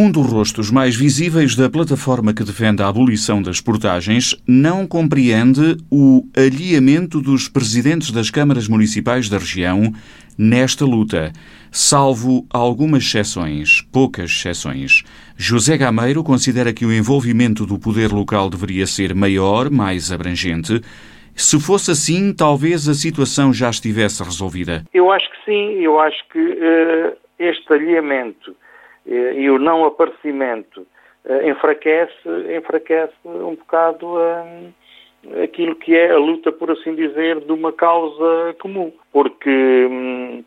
Um dos rostos mais visíveis da plataforma que defende a abolição das portagens não compreende o alheamento dos presidentes das câmaras municipais da região nesta luta, salvo algumas exceções, poucas exceções. José Gameiro considera que o envolvimento do poder local deveria ser maior, mais abrangente. Se fosse assim, talvez a situação já estivesse resolvida. Eu acho que sim, eu acho que uh, este alinhamento uh, e o não aparecimento uh, enfraquece, enfraquece um bocado aquilo que é a luta, por assim dizer, de uma causa comum. Porque hum,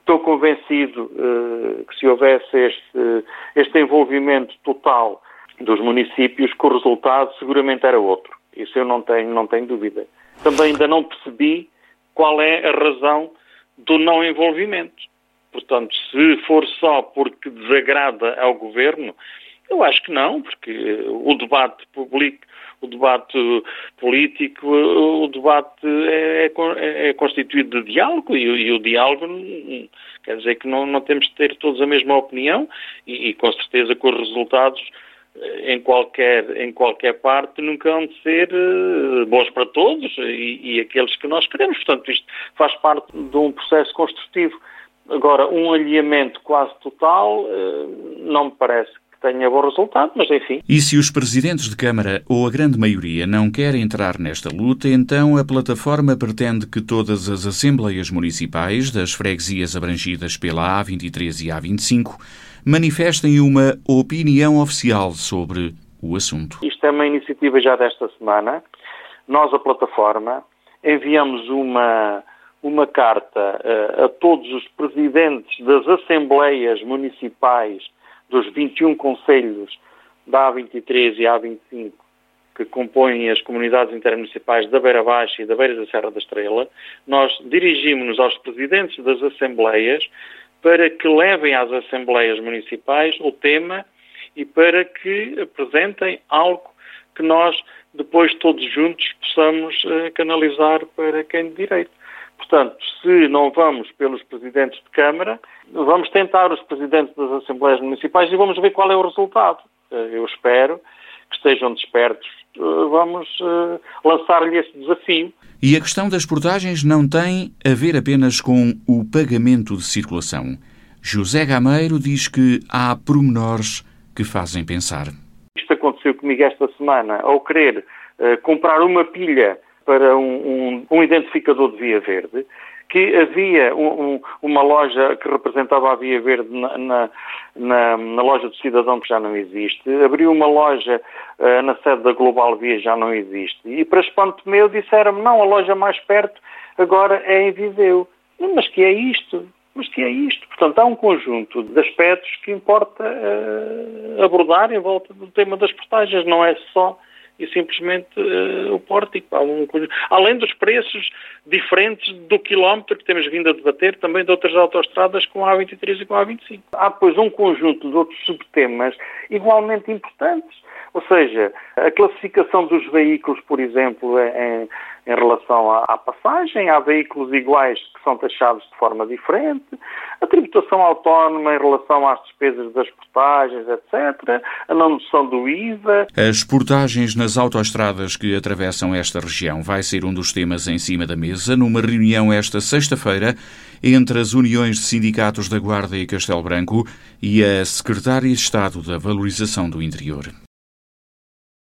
estou convencido que se houvesse este, este envolvimento total dos municípios, que o resultado seguramente era outro. Isso eu não tenho, não tenho dúvida também ainda não percebi qual é a razão do não envolvimento. Portanto, se for só porque desagrada ao governo, eu acho que não, porque o debate público, o debate político, o debate é, é, é constituído de diálogo e, e, o diálogo quer dizer que não, não temos de ter todos a mesma opinião e, e com certeza com os resultados em qualquer, em qualquer parte nunca vão de ser bons para todos e, e, aqueles que nós queremos. Portanto, isto faz parte de um processo construtivo. Agora, um alinhamento quase total uh, não me parece que tenha bom resultado, mas enfim. E se os presidentes de Câmara ou a grande maioria não querem entrar nesta luta, então a plataforma pretende que todas as assembleias municipais das freguesias abrangidas pela A23 e A25 manifestem uma opinião oficial sobre o assunto. Isto é uma iniciativa já desta semana. Nós, a plataforma, enviamos uma, uma carta uh, a todos os presidentes das assembleias municipais dos 21 conselhos da A23 e A25 que compõem as comunidades intermunicipais da Beira Baixa e da Beira da Serra da Estrela, nós dirigimos-nos aos presidentes das assembleias para que levem às Assembleias Municipais o tema e para que apresentem algo que nós depois todos juntos possamos uh, canalizar para quem de direito. Portanto, se não vamos pelos presidentes de Câmara, vamos tentar os presidentes das Assembleias Municipais e vamos ver qual é o resultado. Uh, eu espero que estejam despertos. Uh, vamos lançar-lhe esse desafio e a questão das portagens não tem a ver apenas com o pagamento de circulação. José Gameiro diz que há pormenores que fazem pensar. Isto aconteceu comigo esta semana. Ao querer comprar uma pilha para um, um, um identificador de via verde, que havia um, um, uma loja que representava a Via Verde na, na, na, na, loja do cidadão que já não existe, abriu uma loja uh, na sede da Global Via já não existe. E para espanto meu disseram-me, não, a loja mais perto agora é em Viseu. Mas que é isto? Mas que é isto? Portanto, há um conjunto de aspectos que importa uh, abordar em volta do tema das portagens, não é só e simplesmente uh, o pórtico. Um, além dos preços diferentes do quilómetro que temos vindo a debater também de outras autoestradas com a A23 e com a A25. Há, pois, um conjunto de outros subtemas igualmente importantes. Ou seja, a classificação dos veículos, por exemplo, em, em relação à, à, passagem, há veículos iguais que são taxados de forma diferente, a tributação autónoma em relação às despesas das portagens, etc., a não noção do IVA. As portagens nas autoestradas que atravessam esta região vai ser um dos temas em cima da mesa numa reunião esta sexta-feira entre as uniões de sindicatos da Guarda e Castelo Branco e a Secretária de Estado da Valorização do Interior.